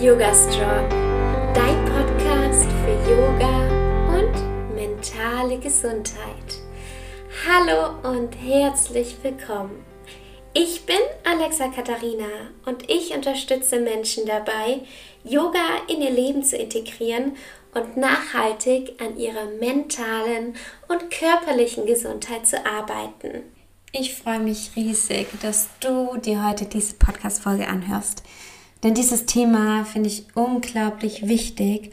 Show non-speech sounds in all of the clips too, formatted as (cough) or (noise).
Yoga Strong, dein Podcast für Yoga und mentale Gesundheit. Hallo und herzlich willkommen. Ich bin Alexa Katharina und ich unterstütze Menschen dabei, Yoga in ihr Leben zu integrieren und nachhaltig an ihrer mentalen und körperlichen Gesundheit zu arbeiten. Ich freue mich riesig, dass du dir heute diese Podcast-Folge anhörst. Denn dieses Thema finde ich unglaublich wichtig.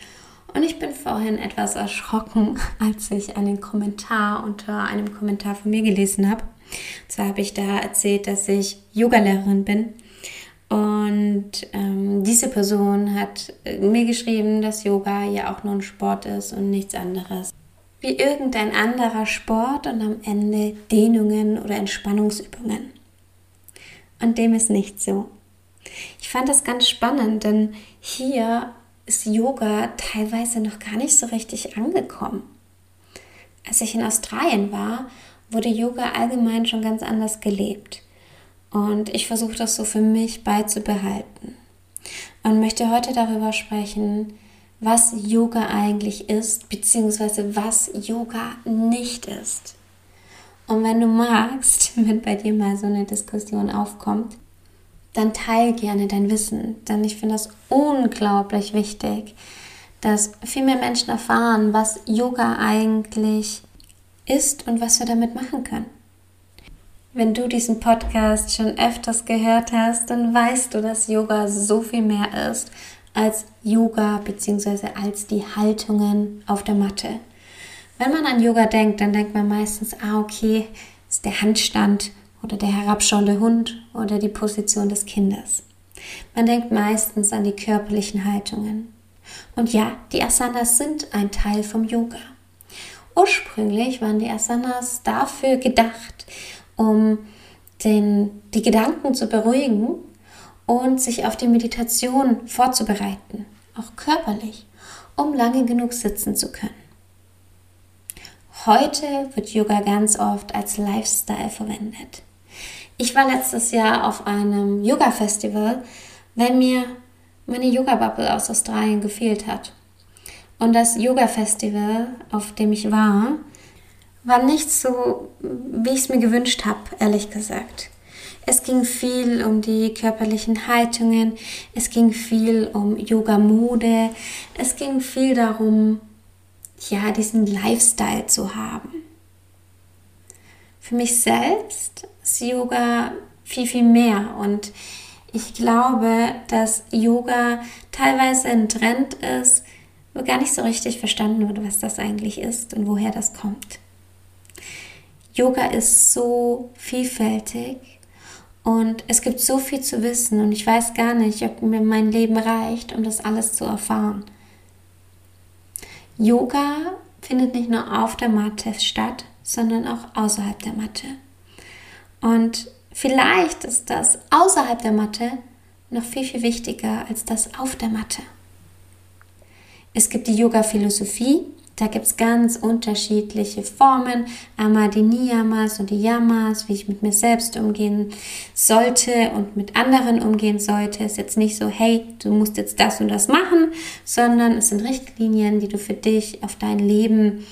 Und ich bin vorhin etwas erschrocken, (laughs) als ich einen Kommentar unter einem Kommentar von mir gelesen habe. Und zwar habe ich da erzählt, dass ich Yogalehrerin bin. Und ähm, diese Person hat mir geschrieben, dass Yoga ja auch nur ein Sport ist und nichts anderes wie irgendein anderer Sport und am Ende Dehnungen oder Entspannungsübungen. Und dem ist nicht so. Ich fand das ganz spannend, denn hier ist Yoga teilweise noch gar nicht so richtig angekommen. Als ich in Australien war, wurde Yoga allgemein schon ganz anders gelebt. Und ich versuche das so für mich beizubehalten. Und möchte heute darüber sprechen, was Yoga eigentlich ist, beziehungsweise was Yoga nicht ist. Und wenn du magst, (laughs) wenn bei dir mal so eine Diskussion aufkommt, dann teil gerne dein Wissen, denn ich finde das unglaublich wichtig, dass viel mehr Menschen erfahren, was Yoga eigentlich ist und was wir damit machen können. Wenn du diesen Podcast schon öfters gehört hast, dann weißt du, dass Yoga so viel mehr ist als Yoga bzw. als die Haltungen auf der Matte. Wenn man an Yoga denkt, dann denkt man meistens, ah okay, ist der Handstand oder der herabschauende Hund oder die Position des Kindes. Man denkt meistens an die körperlichen Haltungen. Und ja, die Asanas sind ein Teil vom Yoga. Ursprünglich waren die Asanas dafür gedacht, um den, die Gedanken zu beruhigen und sich auf die Meditation vorzubereiten, auch körperlich, um lange genug sitzen zu können. Heute wird Yoga ganz oft als Lifestyle verwendet. Ich war letztes Jahr auf einem Yoga-Festival, weil mir meine Yoga-Bubble aus Australien gefehlt hat. Und das Yoga-Festival, auf dem ich war, war nicht so, wie ich es mir gewünscht habe, ehrlich gesagt. Es ging viel um die körperlichen Haltungen, es ging viel um Yoga-Mode, es ging viel darum, ja, diesen Lifestyle zu haben. Für mich selbst ist Yoga viel, viel mehr und ich glaube, dass Yoga teilweise ein Trend ist, wo gar nicht so richtig verstanden wird, was das eigentlich ist und woher das kommt. Yoga ist so vielfältig und es gibt so viel zu wissen und ich weiß gar nicht, ob mir mein Leben reicht, um das alles zu erfahren. Yoga findet nicht nur auf der Matte statt, sondern auch außerhalb der Matte. Und vielleicht ist das außerhalb der Matte noch viel, viel wichtiger als das auf der Matte. Es gibt die Yoga-Philosophie, da gibt es ganz unterschiedliche Formen, einmal die Niyamas und die Yamas, wie ich mit mir selbst umgehen sollte und mit anderen umgehen sollte. Es ist jetzt nicht so, hey, du musst jetzt das und das machen, sondern es sind Richtlinien, die du für dich auf dein Leben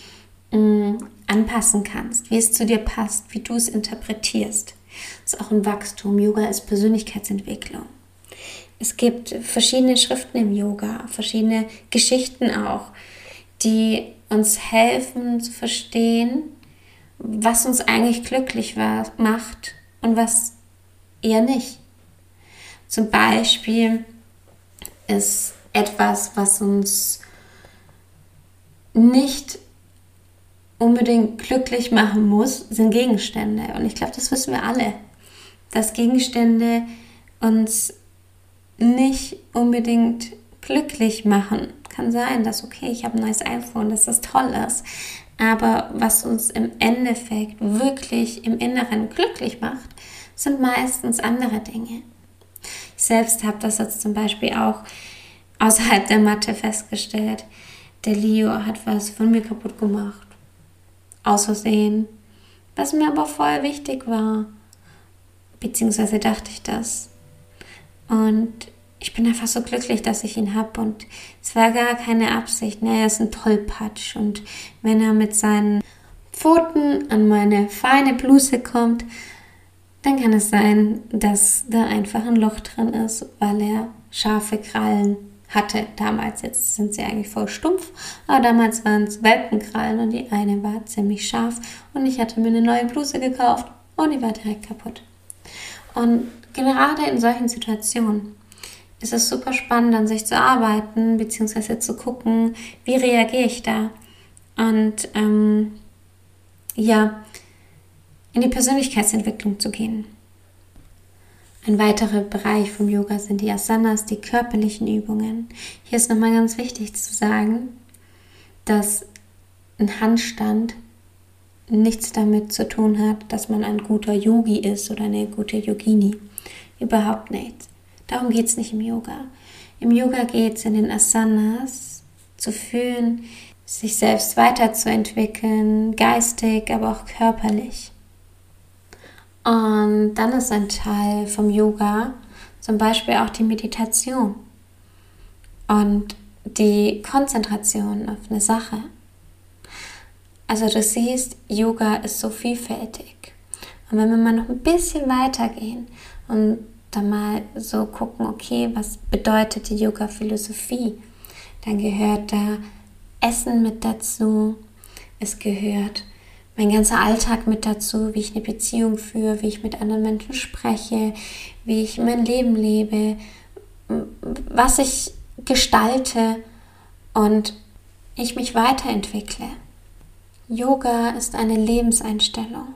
mh, mm, anpassen kannst, wie es zu dir passt, wie du es interpretierst. Das ist auch ein Wachstum. Yoga ist Persönlichkeitsentwicklung. Es gibt verschiedene Schriften im Yoga, verschiedene Geschichten auch die uns helfen zu verstehen, was uns eigentlich glücklich war, macht und was eher nicht. Zum Beispiel ist etwas, was uns nicht unbedingt glücklich machen muss, sind Gegenstände. Und ich glaube, das wissen wir alle, dass Gegenstände uns nicht unbedingt glücklich machen kann sein, dass, okay, ich habe ein neues iPhone, dass das toll ist. Aber was uns im Endeffekt wirklich im Inneren glücklich macht, sind meistens andere Dinge. Ich selbst habe das jetzt zum Beispiel auch außerhalb der Matte festgestellt. Der Leo hat was von mir kaputt gemacht. Aus Versehen. Was mir aber voll wichtig war. Beziehungsweise dachte ich das. Und ich bin einfach so glücklich, dass ich ihn habe und es war gar keine Absicht. Ne? Er ist ein Tollpatsch und wenn er mit seinen Pfoten an meine feine Bluse kommt, dann kann es sein, dass da einfach ein Loch drin ist, weil er scharfe Krallen hatte damals. Jetzt sind sie eigentlich voll stumpf, aber damals waren es Welpenkrallen und die eine war ziemlich scharf und ich hatte mir eine neue Bluse gekauft und die war direkt kaputt. Und gerade in solchen Situationen ist es super spannend, an sich zu arbeiten, beziehungsweise zu gucken, wie reagiere ich da. Und ähm, ja, in die Persönlichkeitsentwicklung zu gehen. Ein weiterer Bereich vom Yoga sind die Asanas, die körperlichen Übungen. Hier ist nochmal ganz wichtig zu sagen, dass ein Handstand nichts damit zu tun hat, dass man ein guter Yogi ist oder eine gute Yogini. Überhaupt nichts. Darum geht es nicht im Yoga. Im Yoga geht es in den Asanas zu fühlen, sich selbst weiterzuentwickeln, geistig, aber auch körperlich. Und dann ist ein Teil vom Yoga zum Beispiel auch die Meditation und die Konzentration auf eine Sache. Also du siehst, Yoga ist so vielfältig. Und wenn wir mal noch ein bisschen weitergehen und dann mal so gucken, okay, was bedeutet die Yoga-Philosophie? Dann gehört da Essen mit dazu. Es gehört mein ganzer Alltag mit dazu, wie ich eine Beziehung führe, wie ich mit anderen Menschen spreche, wie ich mein Leben lebe, was ich gestalte und ich mich weiterentwickle. Yoga ist eine Lebenseinstellung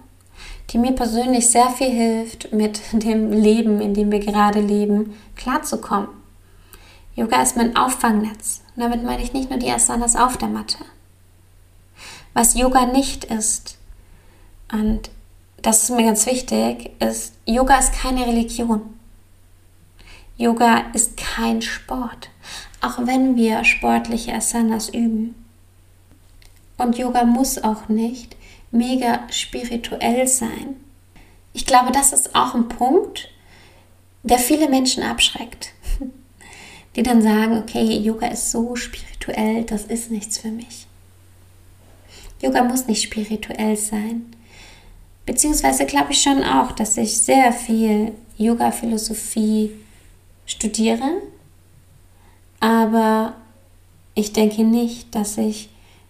die mir persönlich sehr viel hilft, mit (laughs) dem Leben, in dem wir gerade leben, klarzukommen. Yoga ist mein Auffangnetz. Und damit meine ich nicht nur die Asanas auf der Matte. Was Yoga nicht ist, und das ist mir ganz wichtig, ist, Yoga ist keine Religion. Yoga ist kein Sport, auch wenn wir sportliche Asanas üben. Und Yoga muss auch nicht mega spirituell sein. Ich glaube, das ist auch ein Punkt, der viele Menschen abschreckt. (laughs) Die dann sagen, okay, Yoga ist so spirituell, das ist nichts für mich. Yoga muss nicht spirituell sein. Beziehungsweise glaube ich schon auch, dass ich sehr viel Yoga-Philosophie studiere, aber ich denke nicht, dass ich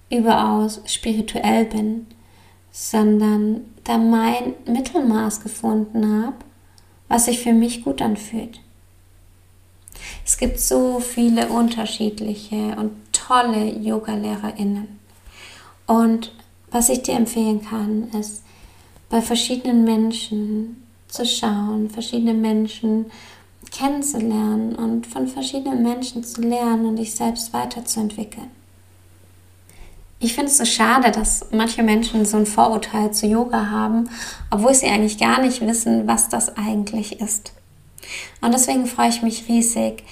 überaus spirituell bin sondern da mein Mittelmaß gefunden habe, was sich für mich gut anfühlt. Es gibt so viele unterschiedliche und tolle Yoga-LehrerInnen. Und was ich dir empfehlen kann, ist, bei verschiedenen Menschen zu schauen, verschiedene Menschen kennenzulernen und von verschiedenen Menschen zu lernen und dich selbst weiterzuentwickeln. Ich finde es so schade, dass manche Menschen so ein Vorurteil zu Yoga haben, obwohl sie eigentlich gar nicht wissen, was das eigentlich ist. Und deswegen freue ich mich riesig,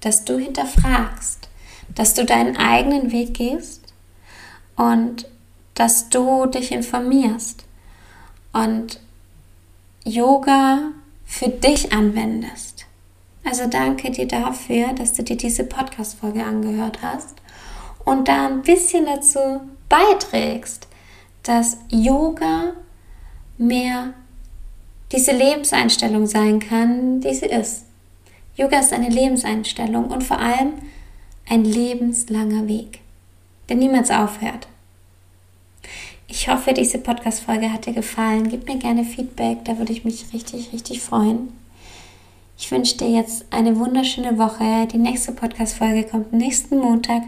dass du hinterfragst, dass du deinen eigenen Weg gehst und dass du dich informierst und Yoga für dich anwendest. Also danke dir dafür, dass du dir diese Podcast-Folge angehört hast und da ein bisschen dazu beiträgst, dass Yoga mehr diese Lebenseinstellung sein kann, die sie ist. Yoga ist eine Lebenseinstellung und vor allem ein lebenslanger Weg, der niemals aufhört. Ich hoffe, diese Podcast-Folge hat dir gefallen. Gib mir gerne Feedback, da würde ich mich richtig, richtig freuen. Ich wünsche dir jetzt eine wunderschöne Woche. Die nächste Podcast-Folge kommt nächsten Montag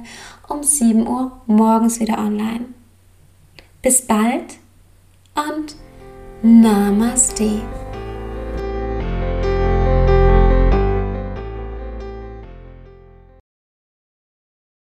um 7 Uhr morgens wieder online. Bis bald und Namaste.